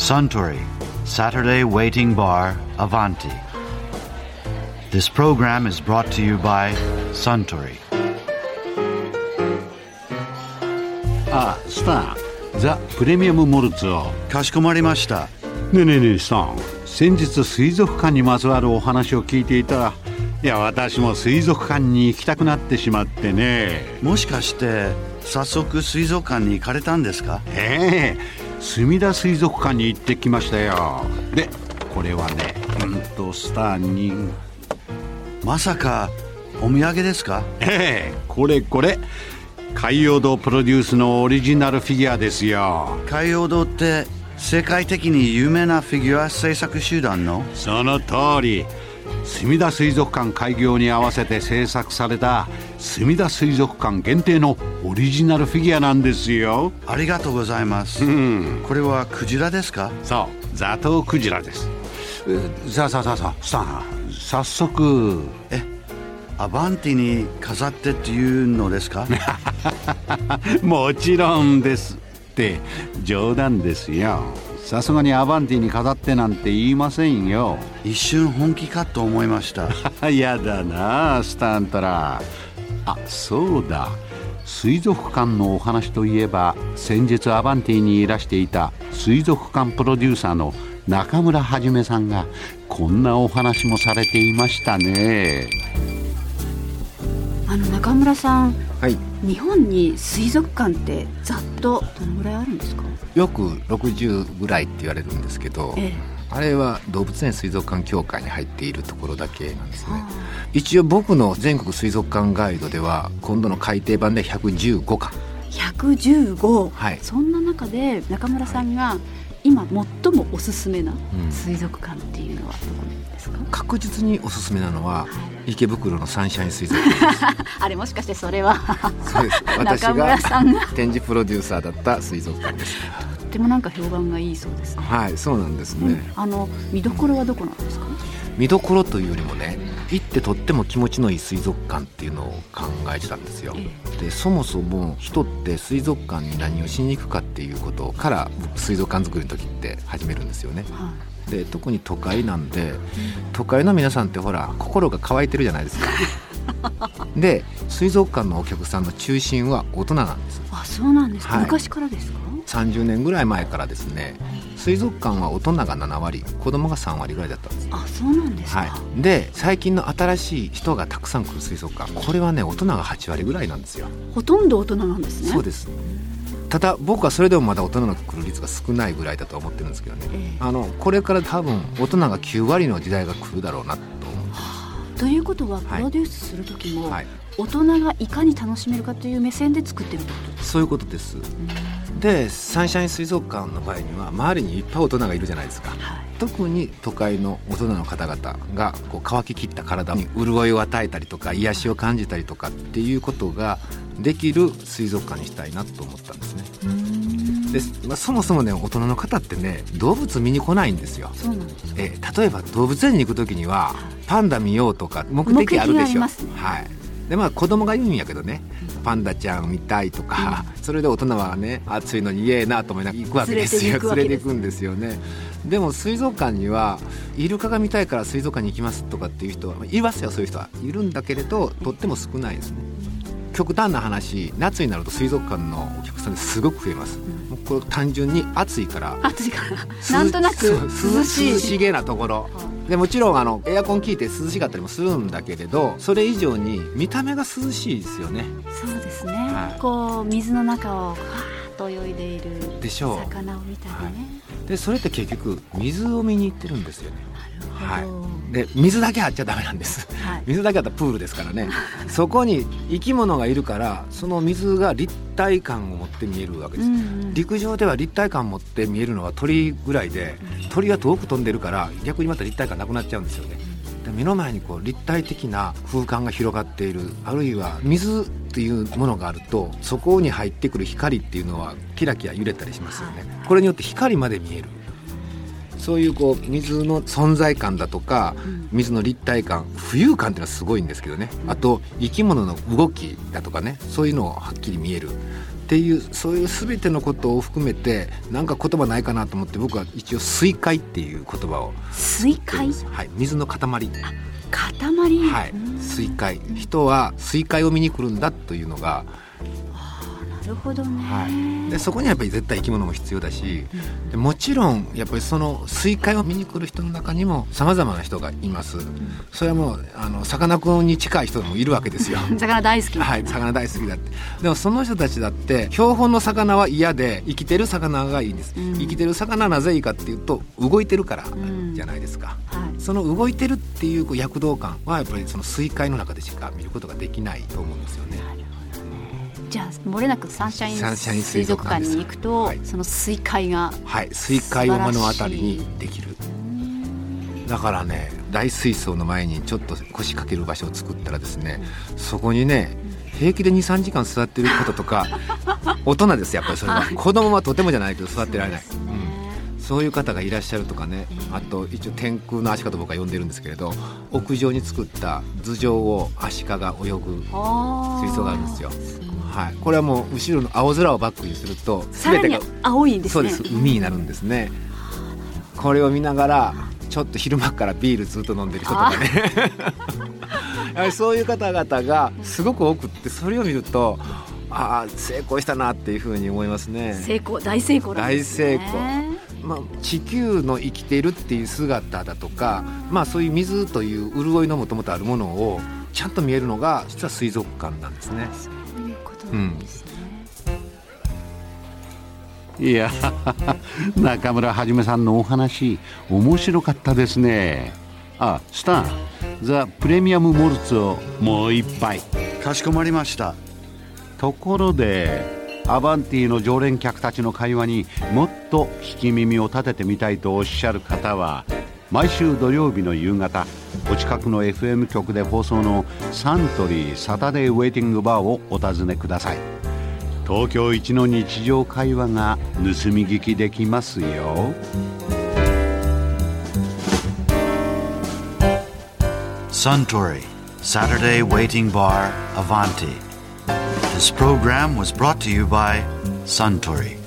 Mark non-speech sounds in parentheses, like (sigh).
Suntory Saturday Waiting Bar Avanti. This program is brought to you by Suntory. あスターザ・プレミアム・モルツをかしこまりました。ねえねえねえスタン先日水族館にまつわるお話を聞いていたらいや私も水族館に行きたくなってしまってねもしかして早速水族館に行かれたんですか？ええ墨田水族館に行ってきましたよ。でこれはねうんとスターにまさかお土産ですか？ええこれこれ海洋堂プロデュースのオリジナルフィギュアですよ。海洋堂って世界的に有名なフィギュア制作集団の？その通り墨田水族館開業に合わせて制作された墨田水族館限定のオリジナルフィギュアなんですよ。ありがとうございます、うん。これはクジラですか？そうザトウクジラです。えさあさあさあさあスタン早速。えアバンティに飾ってっていうのですか？(laughs) もちろんですって冗談ですよ。さすがにアバンティに飾ってなんて言いませんよ。一瞬本気かと思いました。(laughs) やだなスタントラ。あそうだ。水族館のお話といえば先日アバンティにいらしていた水族館プロデューサーの中村はじめさんがこんなお話もされていましたね。あの中村さんはい、日本に水族館ってざっとどのぐらいあるんですか？よく60ぐらいって言われるんですけど、ええ。あれは動物園水族館協会に入っているところだけなんですね。は一応僕の全国水族館ガイドでは今度の改訂版で115巻115、はい。そんな中で中村さんが今最もおすすめなうん。水族館っていうのはどこですか、確実におすすめなのはは池袋のサンシャイン水族館で (laughs) あれもしかしてそれはすそうです。私中が。展示プロデューサーだった水族館です。とってもなんか評判がいいそうですね、はいそうなんですね、うん。あの見どころはどこなんですか？見どころというよりもね行ってとっても気持ちのいい水族館っていうのを考えてたんですよ。えでそもそも人って水族館に何をしに行くかっていうことから僕水族館作りの時って始めるんですよね。はで特に都会なんで都会の皆さんってほら心が乾いてるじゃないですか (laughs) で水族館のお客さんの中心は大人なんです。い、あそうなんですか、はい。昔からですか？30年ぐらい前からですね。水族館は大人が7割子供が3割ぐらいだったんです。あそうなんですか、はい、で最近の新しい人がたくさん来る水族館これはね大人が8割ぐらいなんですよ。ほとんど大人なんですね。そうです。ただ僕はそれでもまだ大人の来る率が少ないぐらいだと思ってるんですけどね、ええ。あのこれから多分大人が9割の時代が来るだろうな。と思うということははい。プロデュースする時も、はい。大人がいかに楽しめるかという目線で作ってるってこと？そういうことです。でサンシャイン水族館の場合には周りにいっぱい大人がいるじゃないですか。はい。特に都会の大人の方々がこう乾ききった体に潤いを与えたりとか癒しを感じたりとかっていうことができる水族館にしたいなと思ったんですねで、まあ、そもそもね大人の方ってね動物見に来ないんですよ。そうなんですえー例えば動物園に行く時にはパンダ見ようとか目的あるでしょ。ね。はい。でまあ子供が言うんやけどねパンダちゃん見たいとか、それで大人はね暑いのにイエーなと思いながら行くわけですよ。連れて行くんですよね。でも水族館にはイルカが見たいから水族館に行きますとかっていう人はまあいますよそういう人は。いるんだけれどとっても少ないですね極端な話夏になると水族館のお客さんですごく増えます、もうこれ単純に暑いから暑いから。(laughs) なんとなく涼しい。涼しげなところ。でもちろんあのエアコン効いて涼しかったりもするんだけれどそれ以上に見た目が涼しいですよね。そうですね、はい。こう水の中をわーっと泳いでいるでしょう。魚を見たりね、でそれって結局水を見に行ってるんですよねなるほど、で水だけあっちゃダメなんです。はい。水だけあったらプールですからね。(laughs) そこに生き物がいるからその水が立体感を持って見えるわけです、うんうん。陸上では立体感を持って見えるのは鳥ぐらいで鳥は遠く飛んでるから逆にまた立体感なくなっちゃうんですよね。で目の前にこう立体的な空間が広がっている。あるいは水っていうものがあるとそこに入ってくる光っていうのはキラキラ揺れたりしますよね。これによって光まで見えるそういうこう水の存在感だとかうん。水の立体感浮遊感っていうのはすごいんですけどね。あと生き物の動きだとかねそういうのをはっきり見える。っっていうそういう全てのことを含めてなんか言葉ないかなと思って僕は一応水塊っていう言葉を水塊はい。水の塊。塊。はい。水塊人は水塊を見に来るんだというのがなるほどね、はい、でそこにはやっぱり絶対生き物も必要だし、でもちろんやっぱりその水海を見に来る人の中にもさまざまな人がいます、それはもうあのさかなクンに近い人もいるわけですよ。(laughs) 魚大好き。はい魚大好きだって。でもその人たちだって標本の魚は嫌で生きてる魚がいいんです、うん。生きてる魚はなぜいいかっていうと動いてるからん。じゃないですか、はい。その動いてるっていうこう躍動感はやっぱりその水海の中でしか見ることができないと思うんですよねじゃあ漏れなくサンシャイン水族館に行くと、はい。その水海がはい、水海を目の当たりにできる。だからね大水槽の前にちょっと腰掛ける場所を作ったらですねそこにね平気で23時間座ってることとか (laughs) 大人ですやっぱりそれは。子供はとてもじゃないけど座ってられない。うん、そういう方がいらっしゃるとかねあと一応天空のアシカと僕は呼んでるんですけれど屋上に作った頭上をアシカが泳ぐ水槽があるんですよはい、これはもう後ろの青空をバックにするとさらに青いんですね。そうです。海になるんですね。これを見ながらちょっと昼間からビールずっと飲んでる人とかね。(laughs) そういう方々がすごく多くってそれを見るとああ成功したなっていうふうに思いますね。成功大成功ね。大成まあ、地球の生きているっていう姿だとか、まあ、そういう水という潤いのもともとあるものをちゃんと見えるのが実は水族館なんですね。いや (laughs) 中村はじめさんのお話面白かったですね。あスタンザ・プレミアム・モルツをもう一杯。かしこまりました。ところでアバンティの常連客たちの会話にもっと聞き耳を立ててみたいとおっしゃる方は毎週土曜日の夕方お近くの FM 局で放送のサントリーサタデーウェイティングバーをお尋ねください東京一の日常会話が盗み聞きできますよ Suntory, Saturday Waiting Bar, Avanti. This program was brought to you by Suntory.